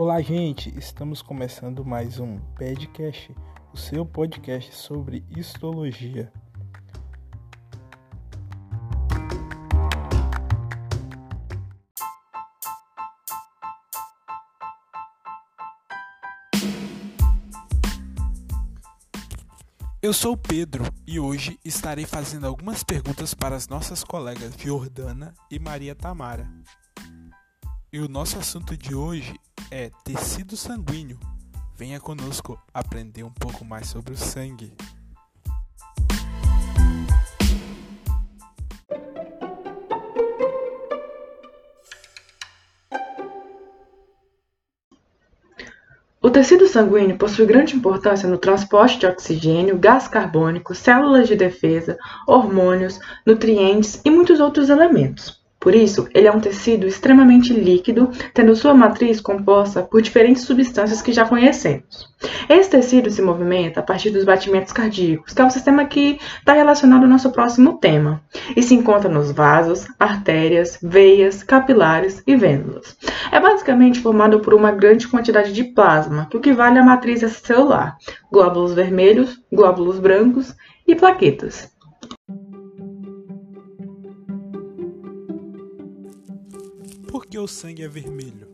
Olá, gente! Estamos começando mais um podcast, o seu podcast sobre histologia. Eu sou Pedro e hoje estarei fazendo algumas perguntas para as nossas colegas Jordana e Maria Tamara. E o nosso assunto de hoje é tecido sanguíneo. Venha conosco aprender um pouco mais sobre o sangue. O tecido sanguíneo possui grande importância no transporte de oxigênio, gás carbônico, células de defesa, hormônios, nutrientes e muitos outros elementos. Por isso, ele é um tecido extremamente líquido, tendo sua matriz composta por diferentes substâncias que já conhecemos. Esse tecido se movimenta a partir dos batimentos cardíacos, que é um sistema que está relacionado ao nosso próximo tema, e se encontra nos vasos, artérias, veias, capilares e vênulas. É basicamente formado por uma grande quantidade de plasma, que o que vale à matriz celular, glóbulos vermelhos, glóbulos brancos e plaquetas. O sangue é vermelho?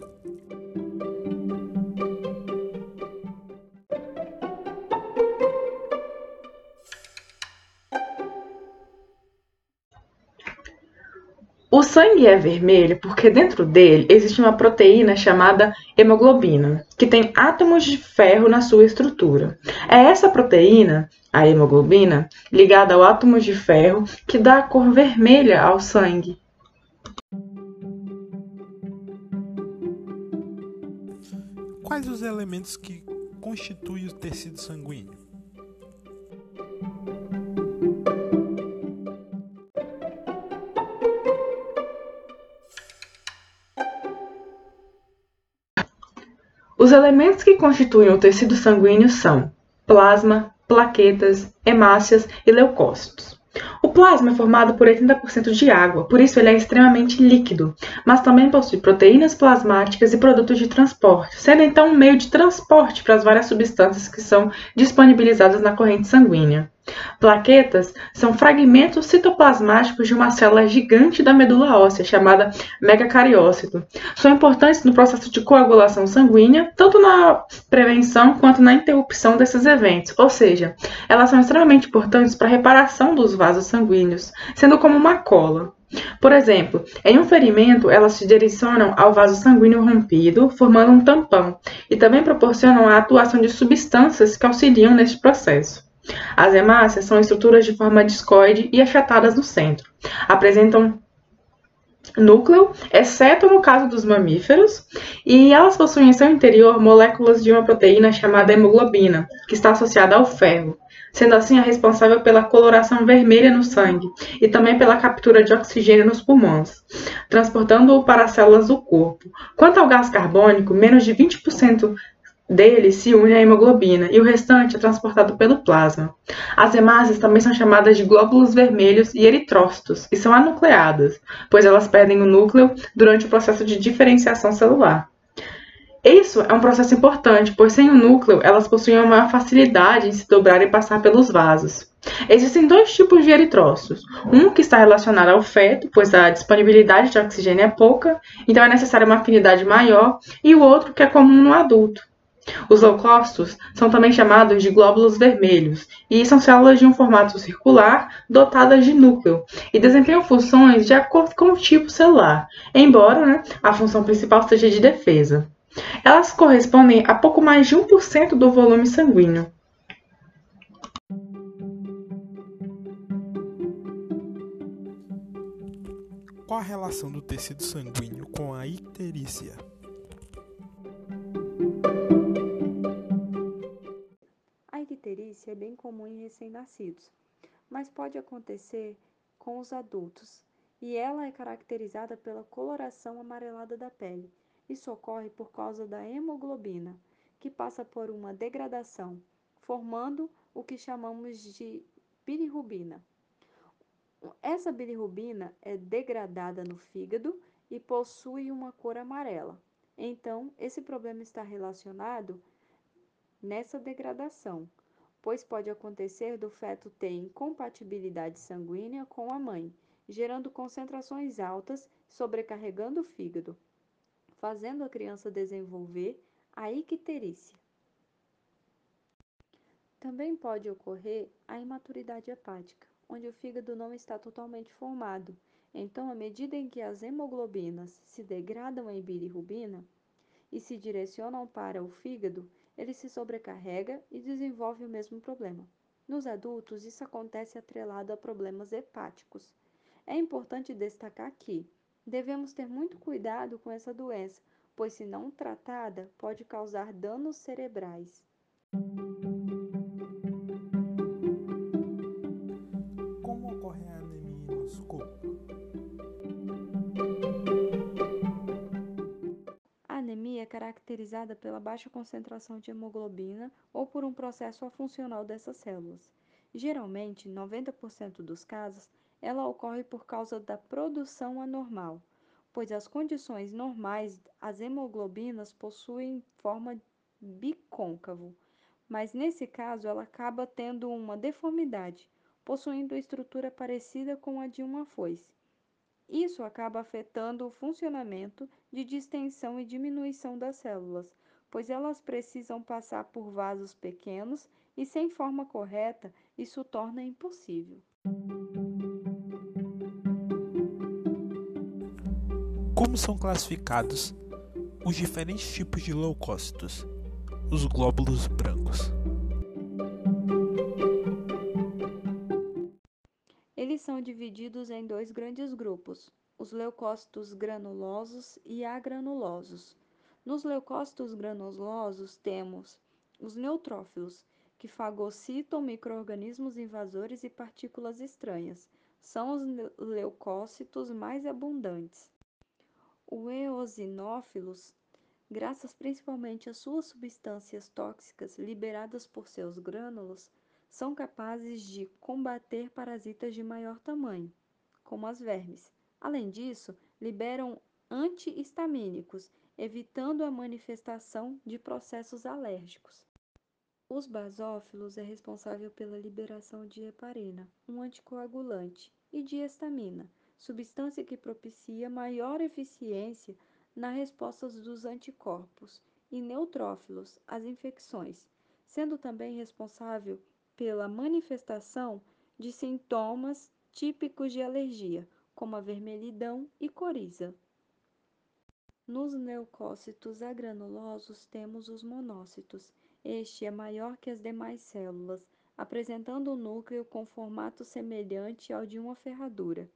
O sangue é vermelho porque dentro dele existe uma proteína chamada hemoglobina, que tem átomos de ferro na sua estrutura. É essa proteína, a hemoglobina, ligada ao átomo de ferro, que dá a cor vermelha ao sangue. Quais os elementos que constituem o tecido sanguíneo? Os elementos que constituem o tecido sanguíneo são plasma, plaquetas, hemácias e leucócitos. Plasma é formado por 80% de água, por isso ele é extremamente líquido, mas também possui proteínas plasmáticas e produtos de transporte, sendo então um meio de transporte para as várias substâncias que são disponibilizadas na corrente sanguínea. Plaquetas são fragmentos citoplasmáticos de uma célula gigante da medula óssea, chamada megacariócito. São importantes no processo de coagulação sanguínea, tanto na prevenção quanto na interrupção desses eventos, ou seja, elas são extremamente importantes para a reparação dos vasos sanguíneos, sendo como uma cola. Por exemplo, em um ferimento, elas se direcionam ao vaso sanguíneo rompido, formando um tampão, e também proporcionam a atuação de substâncias que auxiliam neste processo. As hemácias são estruturas de forma discoide e achatadas no centro. Apresentam núcleo, exceto no caso dos mamíferos, e elas possuem em seu interior moléculas de uma proteína chamada hemoglobina, que está associada ao ferro, sendo assim a responsável pela coloração vermelha no sangue e também pela captura de oxigênio nos pulmões, transportando-o para as células do corpo. Quanto ao gás carbônico, menos de 20% dele se une à hemoglobina e o restante é transportado pelo plasma. As hemácias também são chamadas de glóbulos vermelhos e eritrócitos e são anucleadas, pois elas perdem o núcleo durante o processo de diferenciação celular. Isso é um processo importante, pois sem o núcleo elas possuem uma maior facilidade em se dobrar e passar pelos vasos. Existem dois tipos de eritrócitos. Um que está relacionado ao feto, pois a disponibilidade de oxigênio é pouca, então é necessária uma afinidade maior, e o outro que é comum no adulto. Os leucócitos são também chamados de glóbulos vermelhos e são células de um formato circular dotadas de núcleo e desempenham funções de acordo com o tipo celular, embora né, a função principal seja de defesa. Elas correspondem a pouco mais de 1% do volume sanguíneo. Qual a relação do tecido sanguíneo com a icterícia? Icterícia é bem comum em recém-nascidos, mas pode acontecer com os adultos, e ela é caracterizada pela coloração amarelada da pele. Isso ocorre por causa da hemoglobina, que passa por uma degradação, formando o que chamamos de bilirrubina. Essa bilirrubina é degradada no fígado e possui uma cor amarela. Então, esse problema está relacionado nessa degradação, pois pode acontecer do feto ter incompatibilidade sanguínea com a mãe, gerando concentrações altas, sobrecarregando o fígado, fazendo a criança desenvolver a icterícia. Também pode ocorrer a imaturidade hepática, onde o fígado não está totalmente formado. Então, à medida em que as hemoglobinas se degradam em bilirrubina e se direcionam para o fígado, ele se sobrecarrega e desenvolve o mesmo problema. Nos adultos, isso acontece atrelado a problemas hepáticos. É importante destacar que devemos ter muito cuidado com essa doença, pois, se não tratada, pode causar danos cerebrais. é caracterizada pela baixa concentração de hemoglobina ou por um processo afuncional dessas células. Geralmente, 90% dos casos, ela ocorre por causa da produção anormal, pois as condições normais, as hemoglobinas possuem forma bicôncavo, mas nesse caso ela acaba tendo uma deformidade, possuindo estrutura parecida com a de uma foice. Isso acaba afetando o funcionamento de distensão e diminuição das células, pois elas precisam passar por vasos pequenos e sem forma correta, isso torna impossível. Como são classificados os diferentes tipos de leucócitos? Os glóbulos brancos. São divididos em dois grandes grupos, os leucócitos granulosos e agranulosos. Nos leucócitos granulosos temos os neutrófilos, que fagocitam microorganismos invasores e partículas estranhas. São os leucócitos mais abundantes. Os eosinófilos, graças principalmente às suas substâncias tóxicas liberadas por seus grânulos, são capazes de combater parasitas de maior tamanho, como as vermes. Além disso, liberam antihistamínicos, evitando a manifestação de processos alérgicos. Os basófilos é responsável pela liberação de heparina, um anticoagulante, e de estamina, substância que propicia maior eficiência na resposta dos anticorpos, e neutrófilos, as infecções, sendo também responsável pela manifestação de sintomas típicos de alergia, como a vermelhidão e coriza. Nos leucócitos agranulosos temos os monócitos. Este é maior que as demais células, apresentando um núcleo com formato semelhante ao de uma ferradura.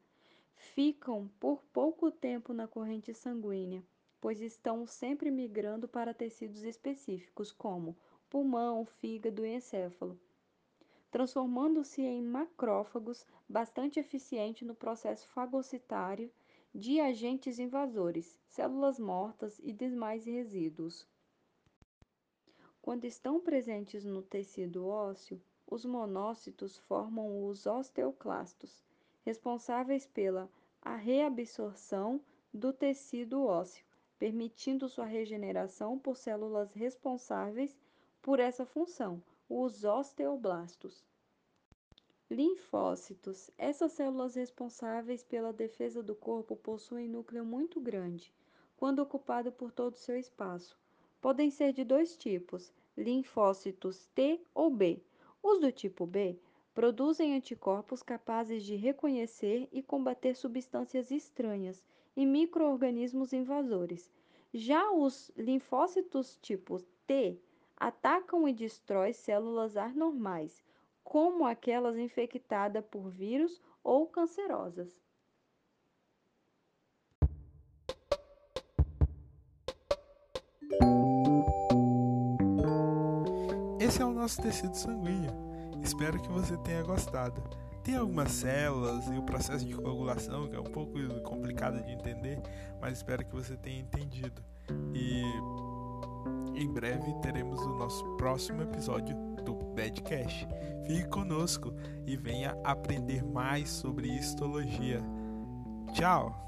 Ficam por pouco tempo na corrente sanguínea, pois estão sempre migrando para tecidos específicos, como pulmão, fígado e encéfalo transformando-se em macrófagos bastante eficientes no processo fagocitário de agentes invasores, células mortas e demais resíduos. Quando estão presentes no tecido ósseo, os monócitos formam os osteoclastos, responsáveis pela reabsorção do tecido ósseo, permitindo sua regeneração por células responsáveis por essa função, os osteoblastos. Linfócitos. Essas células responsáveis pela defesa do corpo possuem núcleo muito grande, quando ocupado por todo o seu espaço. Podem ser de dois tipos, linfócitos T ou B. Os do tipo B produzem anticorpos capazes de reconhecer e combater substâncias estranhas e microorganismos invasores. Já os linfócitos tipo T atacam e destrói células anormais, como aquelas infectadas por vírus ou cancerosas. Esse é o nosso tecido sanguíneo. Espero que você tenha gostado. Tem algumas células e o processo de coagulação que é um pouco complicado de entender, mas espero que você tenha entendido. E em breve teremos o nosso próximo episódio do Badcast. Fique conosco e venha aprender mais sobre histologia. Tchau!